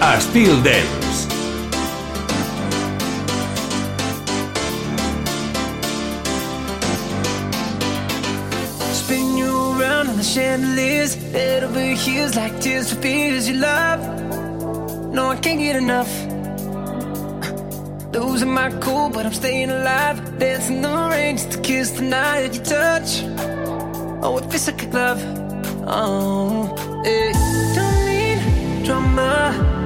Estil Dance. Spin you around on the chandeliers, head over heels like tears for fears you love. No, I can't get enough. Losing my cool, but I'm staying alive. Dancing the rain just to kiss the night you touch. Oh, it feels like a glove. Oh, hey. Don't need drama.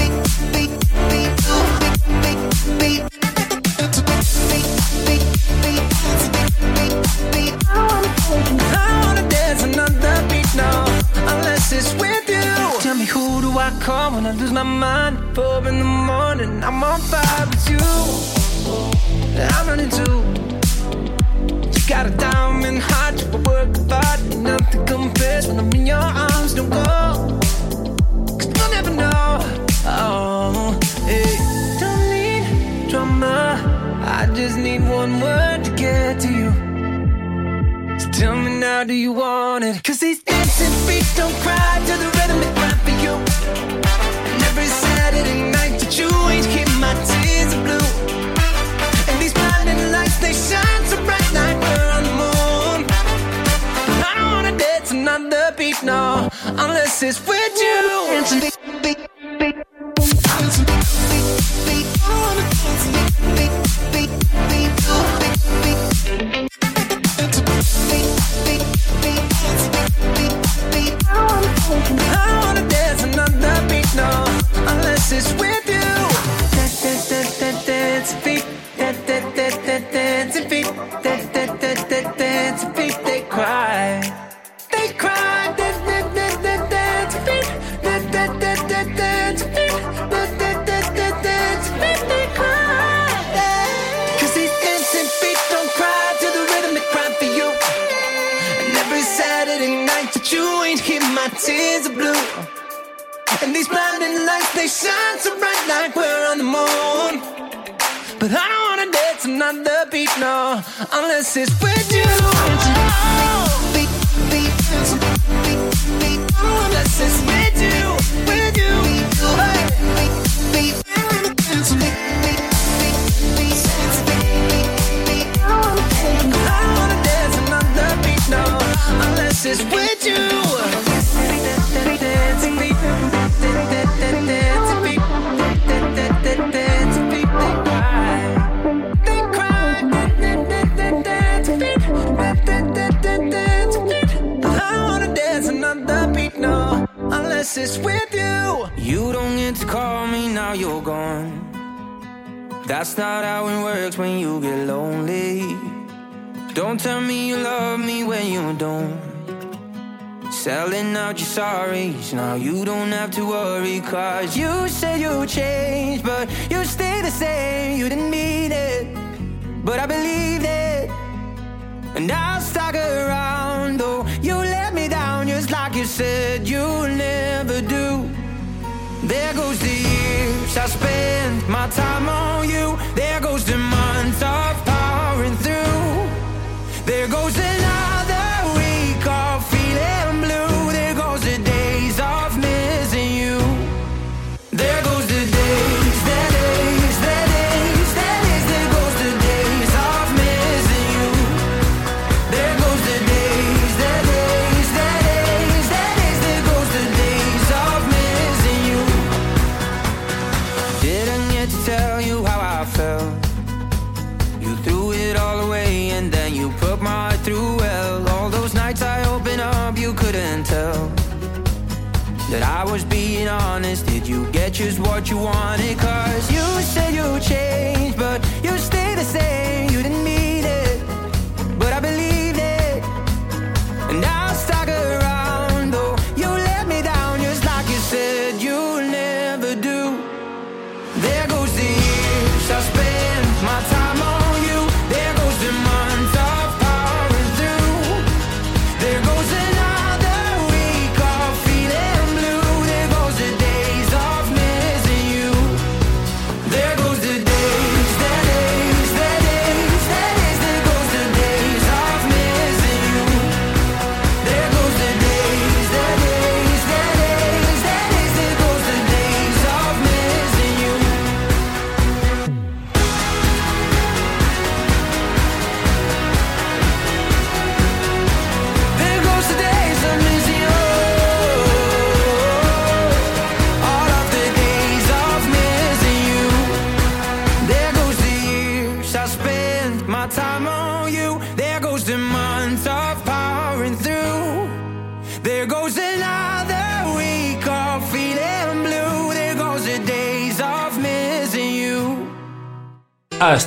beat, beat, beat, beat. I wanna dance another beat now, unless it's with you. Tell me who do I call when I lose my mind? Four in the morning, I'm on fire with you. I'm running too. You got a diamond heart, you work hard, nothing compares when I'm in your arms. Don't go, cause you'll never know. Oh, hey, don't need drama. I just need one word to get to you. So tell me now, do you want it? Cause these dancing feet don't cry to the rhythm they cry for you. And every Saturday night that you ain't keep my tears are blue. And these blinding lights, they shine so bright like we're on the moon. I don't wanna dance another beat, no, unless it's with when you don't. Selling out your sorries, now you don't have to worry. Cause you said you changed, but you stay the same. You didn't mean it, but I believed it. And I'll stick around, though you let me down just like you said you'll never do. There goes the years I spend my time on you. There goes the months of powering through. There goes another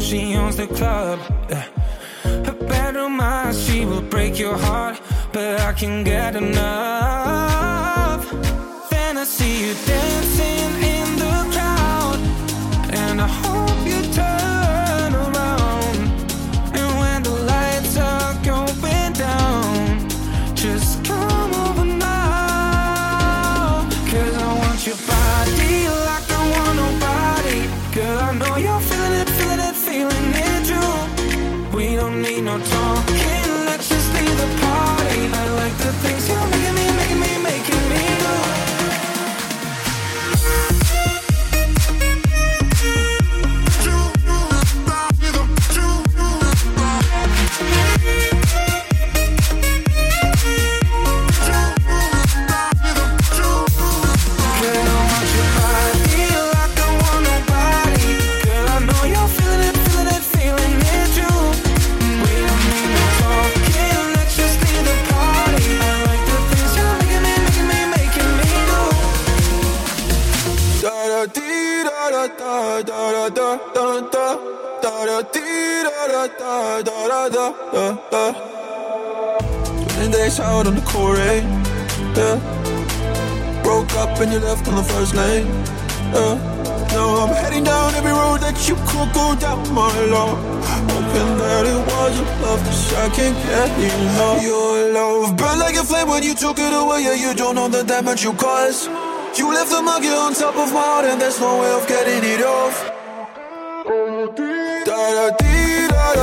She owns the club. Her bedroom eyes, she will break your heart, but I can get enough. Da da da da da da. Twenty days out on the Corey, yeah. Broke up and you left on the first lane, yeah. Now I'm heading down every road that you could go down, my love. Hoping that it wasn't love, cause I can't get enough. Your love burned like a flame when you took it away, yeah. You don't know the damage you caused. You left the monkey on top of my heart, and there's no way of getting it off. Da da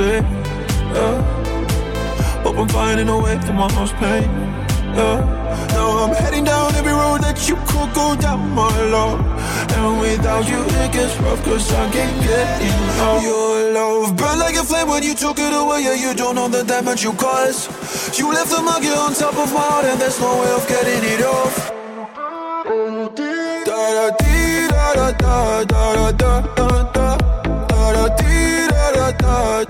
stay. Yeah. Hope I'm finding a way through my house pain. Yeah. Now I'm heading down every road that you could go down, my love. And without you, it gets rough, cause I can't get enough. Your love burned like a flame when you took it away. Yeah, you don't know the damage you caused. You left the monkey on top of my heart, and there's no way of getting it off. Da da dee da da da da da da da da da da da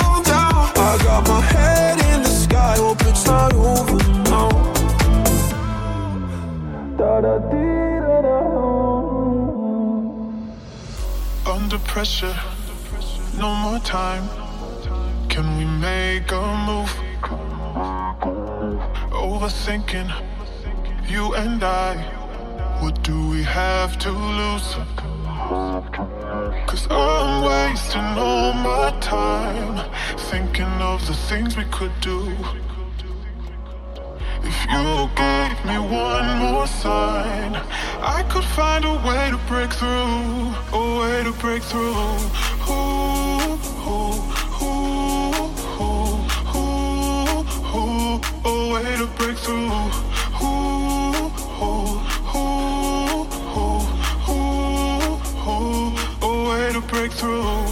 pressure, no more time. Can we make a move? Overthinking, you and I. What do we have to lose? Cause I'm wasting all my time thinking of the things we could do. If you gave me one more sign, I could find a way to break through, a way to break through. Ooh, ooh, ooh, ooh, ooh, ooh, a way to break through. Ooh, ooh, ooh, ooh, ooh, ooh, a way to break through.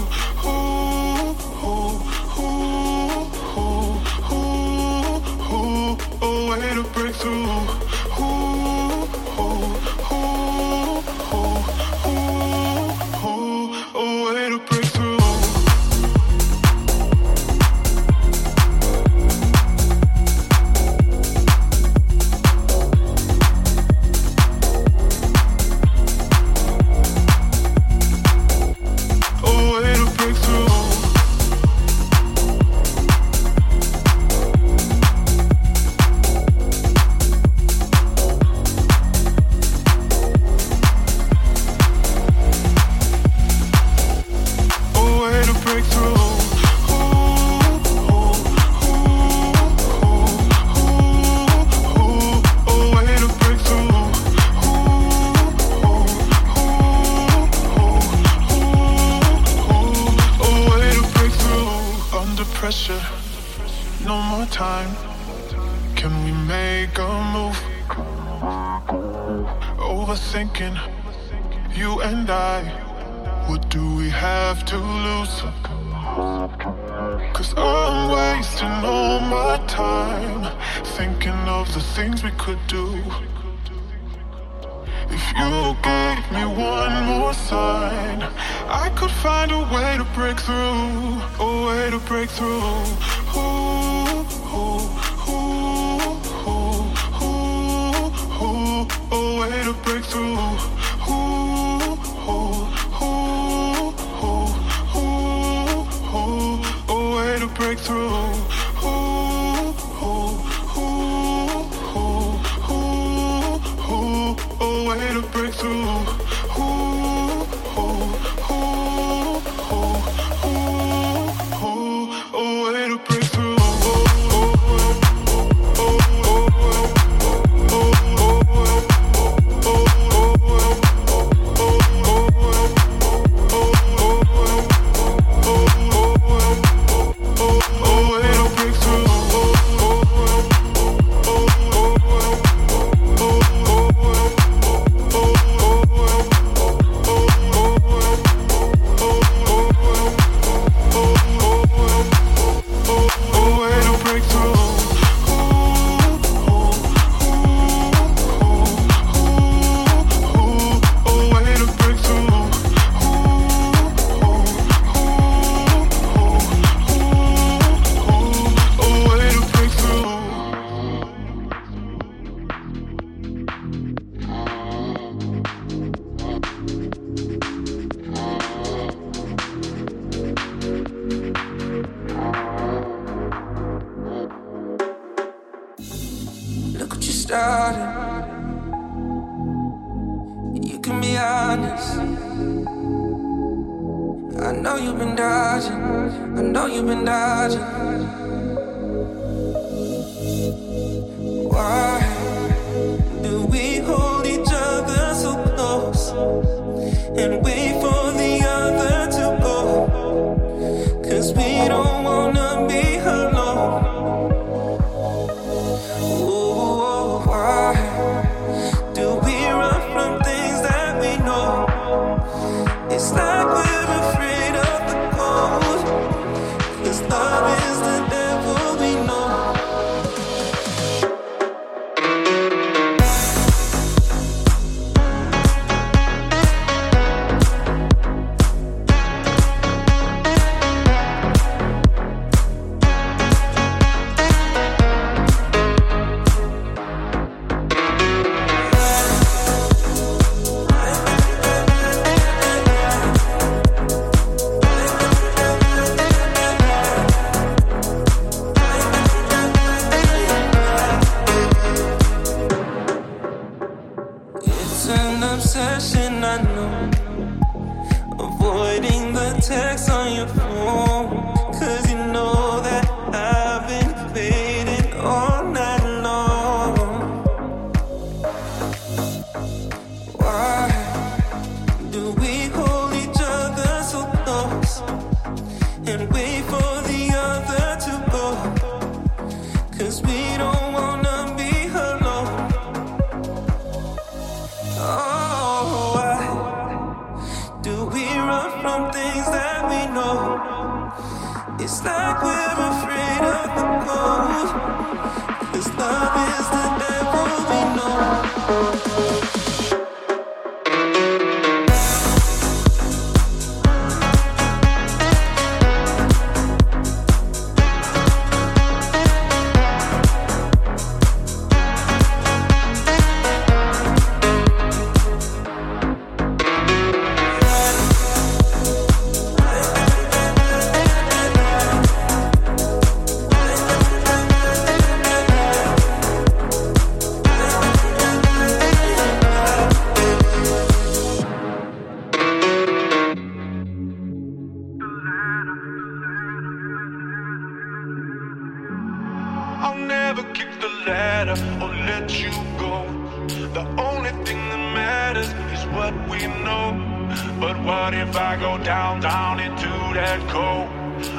If I go down, down into that cold?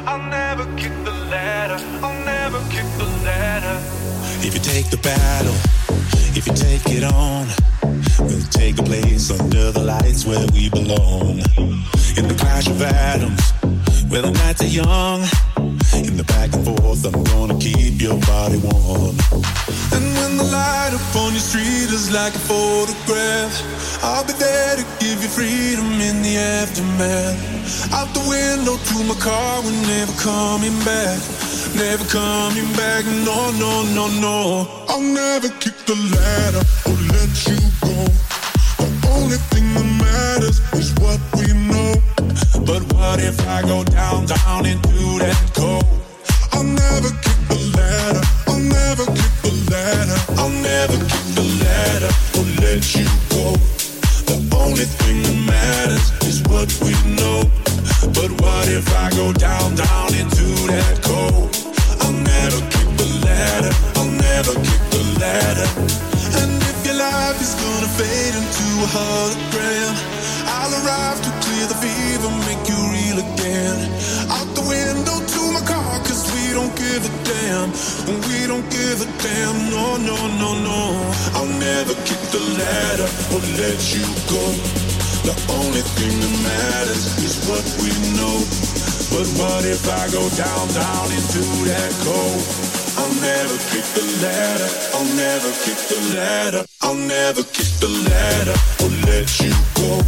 I'll never kick the ladder, I'll never kick the ladder. If you take the battle, if you take it on, we'll take a place under the lights where we belong. In the clash of atoms, where the nights are young. In the back and forth, I'm gonna keep your body warm. And when the light upon your street is like a photograph, I'll be there to give you freedom in the aftermath. Out the window to my car, we're never coming back. Never coming back, no, no, no, no. I'll never kick the ladder or let you go. The only thing that matters is what we. But what if I go down, down into that cold? I'll never kick the ladder, I'll never kick the ladder, I'll never kick the ladder or let you go. The only thing that matters is what we know. But what if I go down, down into that cold? I'll never kick the ladder, I'll never kick the ladder. Life is gonna fade into a hologram, I'll arrive to clear the fever, make you real again. Out the window to my car, cause we don't give a damn. We don't give a damn, no, no, no, no. I'll never kick the ladder or let you go. The only thing that matters is what we know. But what if I go down, down into that cold? I'll never kick the ladder, I'll never kick the ladder, I'll never kick the ladder or let you go.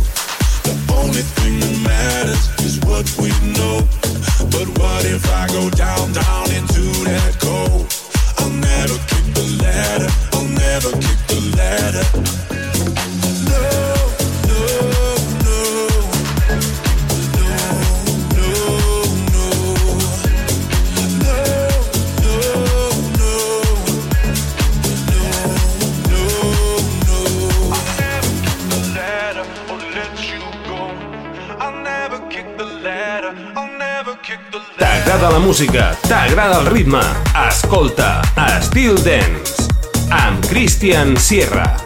The only thing that matters is what we know. But what if I go down, down into música, t'agrada el ritme. Escolta Still Dance amb Christian Sierra.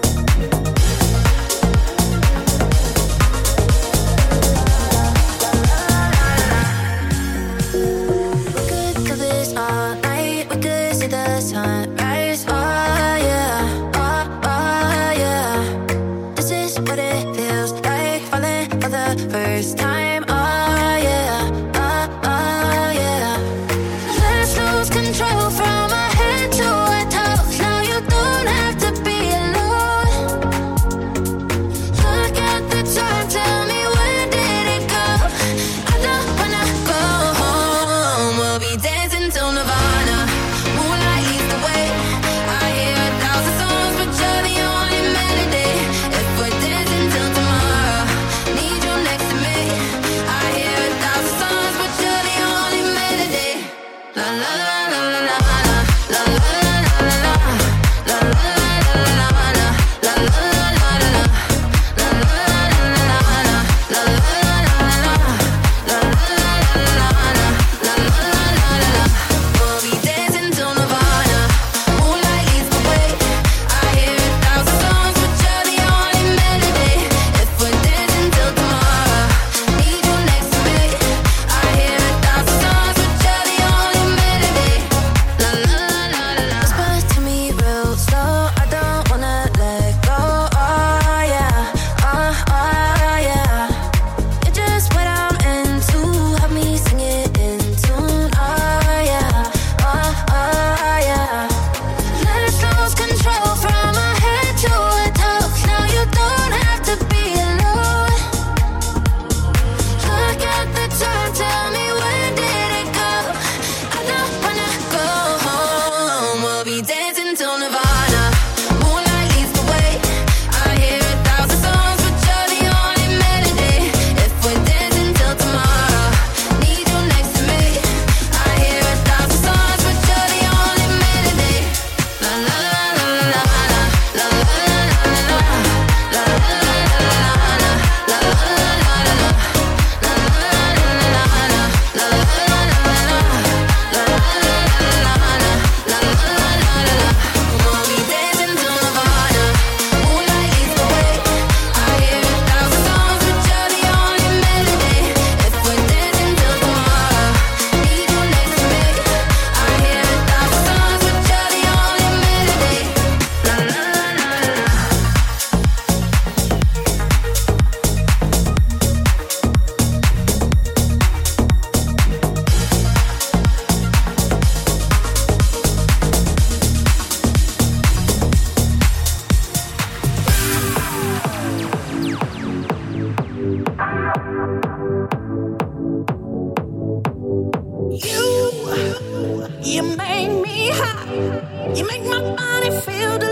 You make my body feel.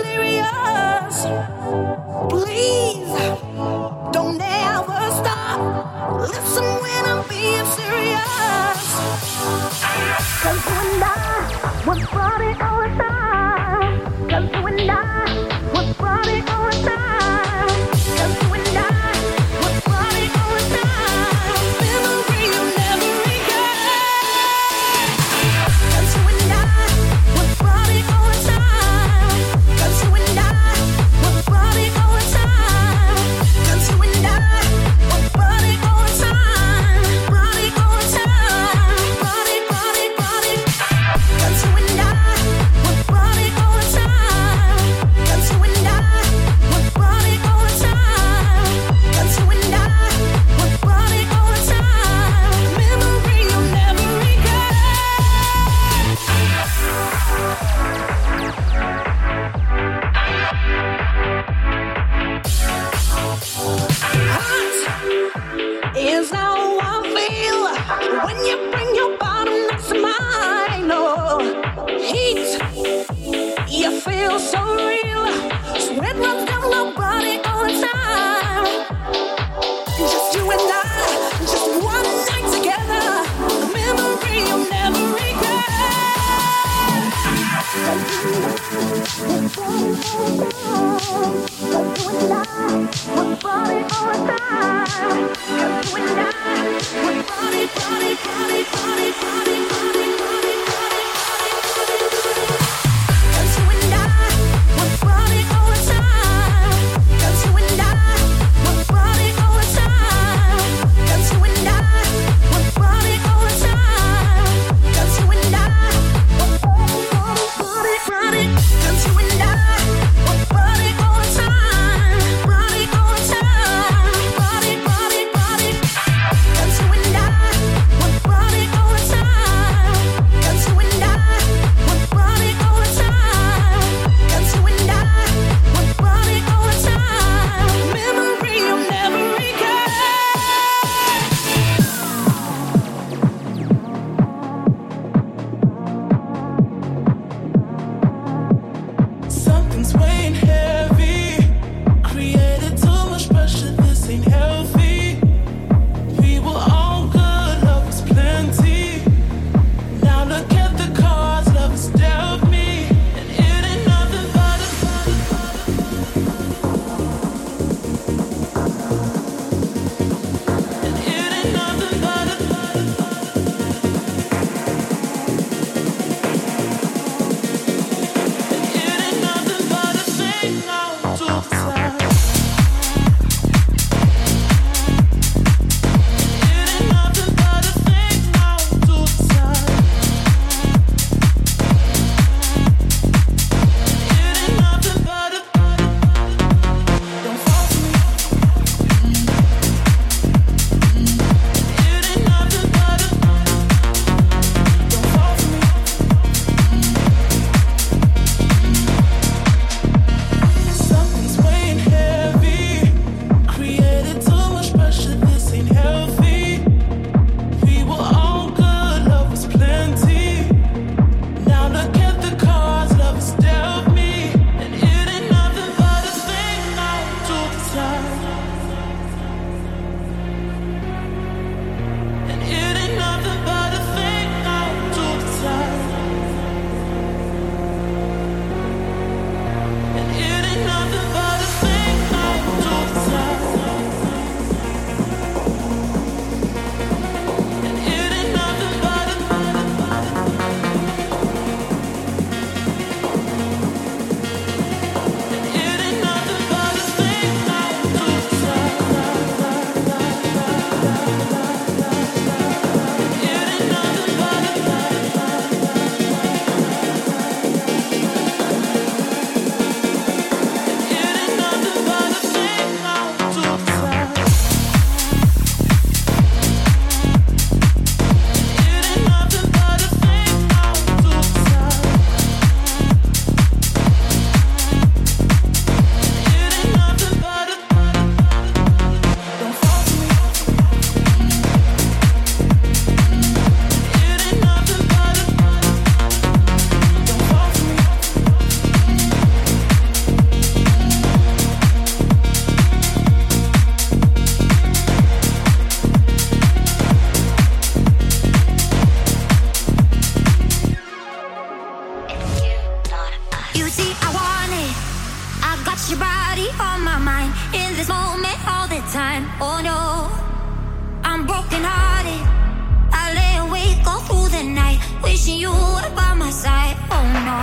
Wishing you were by my side. Oh no,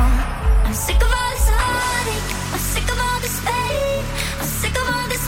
I'm sick of all this heartache. I'm sick of all this pain. I'm sick of all this.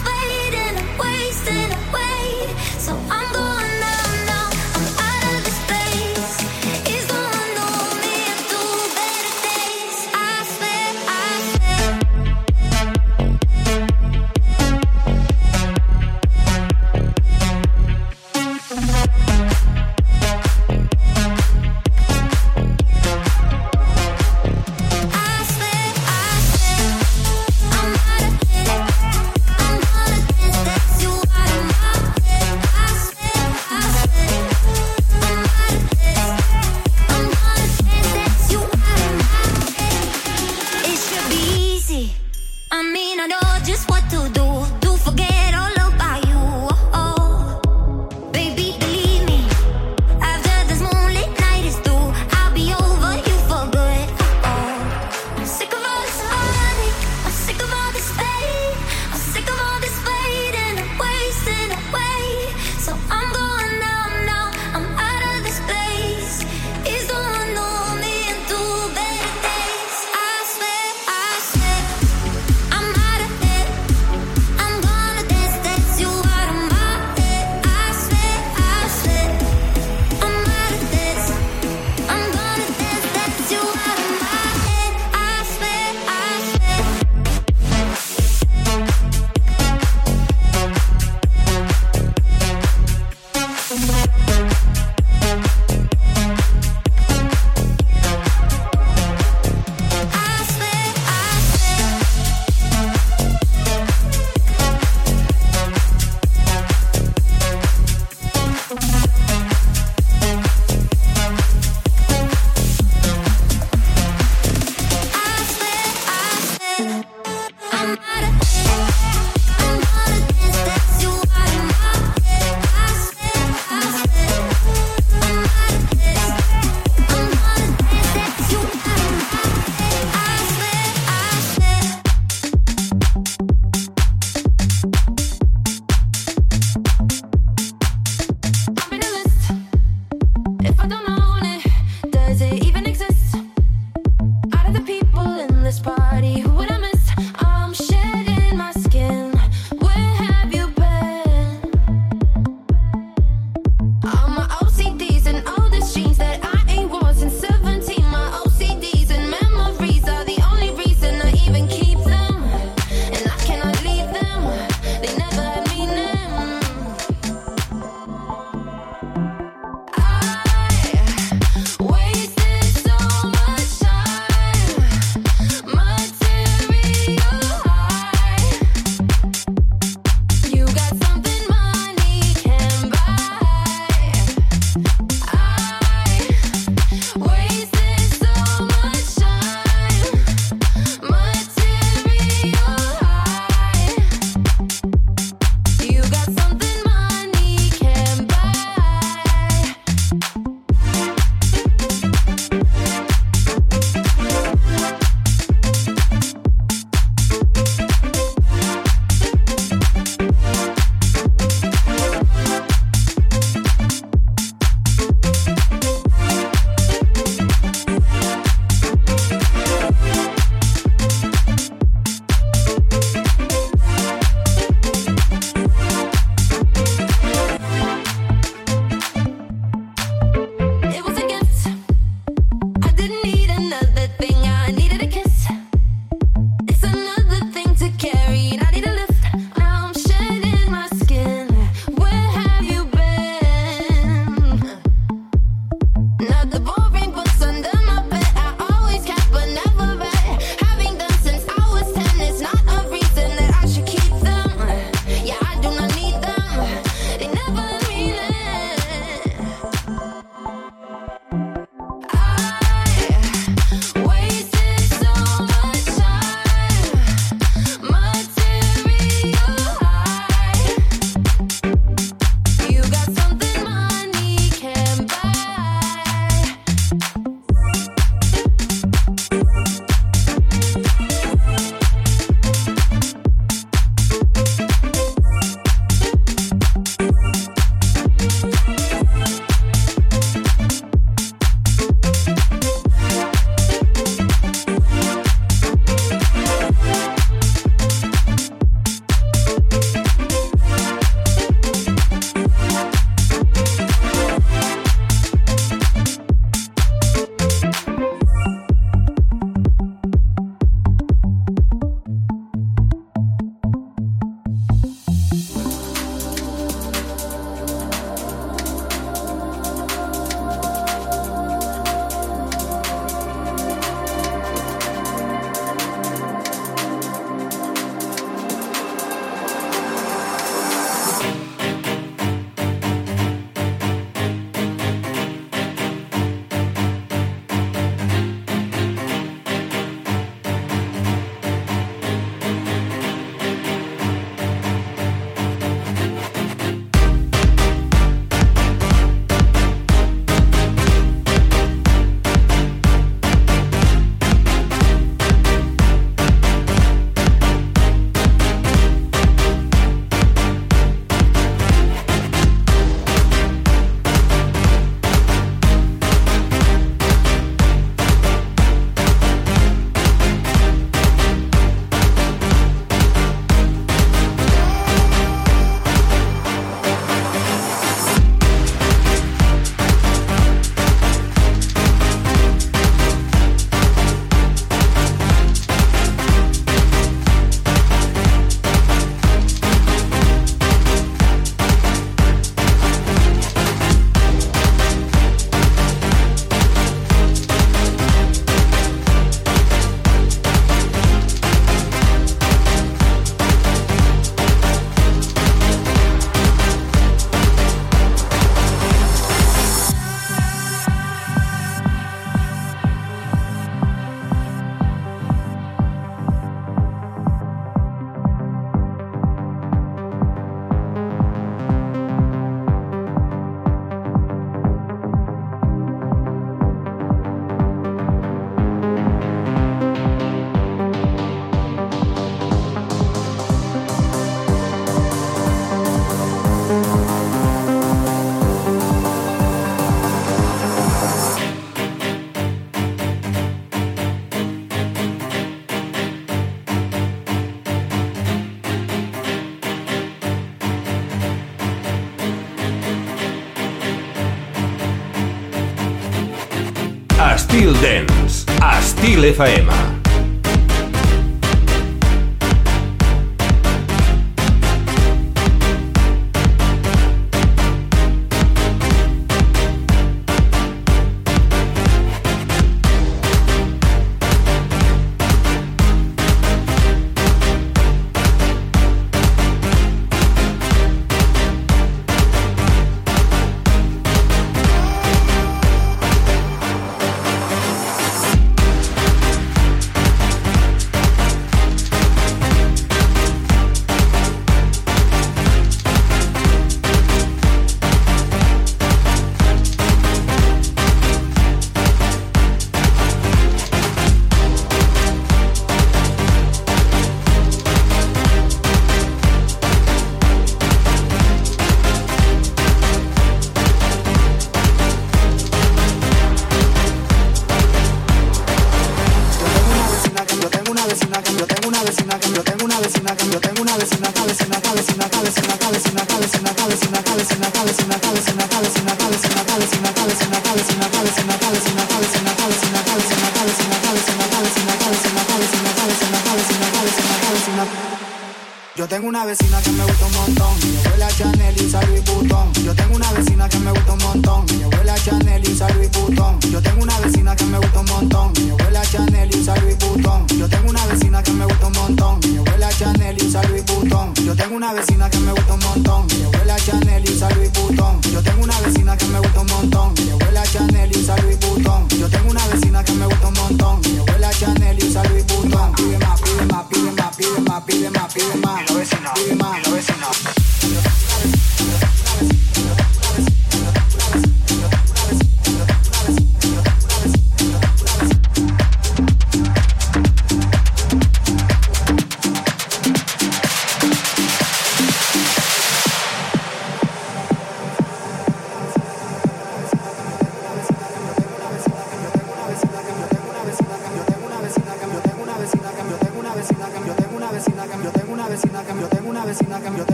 Cliff AM.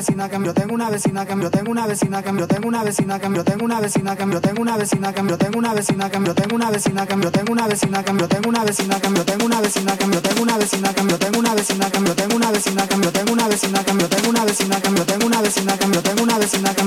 vecina que tengo una vecina que yo tengo una vecina que yo tengo una vecina que tengo una vecina que tengo una vecina que tengo una vecina que tengo una vecina que tengo una vecina que tengo una vecina que yo tengo una vecina que tengo una vecina que tengo una vecina que yo tengo una vecina que tengo una vecina que tengo una vecina que tengo una vecina que tengo una vecina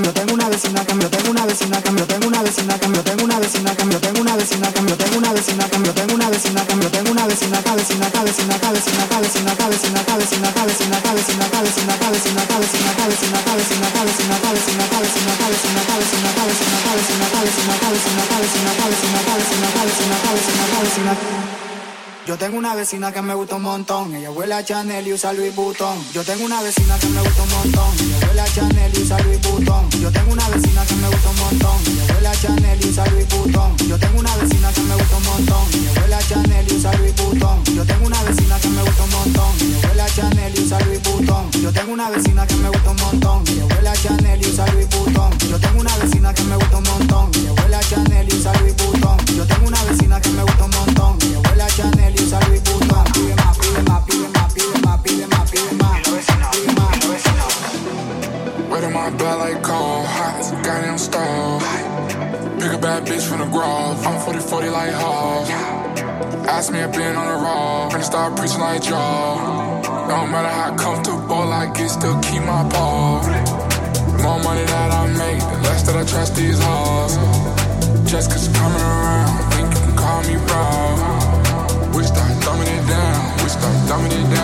vecina que me gusta un montón. Ella huele a Chanel y usa Louis Vuitton. Yo tengo una vecina que me gusta un montón. Ella huele a Chanel y usa Louis Vuitton. Yo tengo una vecina que me gusta un montón. Ella huele a Chanel y usa Louis Vuitton. Yo tengo una vecina que me gusta un montón. Ella huele a Chanel y usa Louis Vuitton. Yo tengo una vecina que me gusta un montón. Ella huele a Chanel y usa Louis Vuitton. Yo tengo una vecina que me gusta un montón. Preaching. No matter how comfortable I get, still keep my. The more money that I make, the less that I trust these hoes. Just cause you're coming around, think you can call me bro. We start dumbing it down, we start dumbing it down.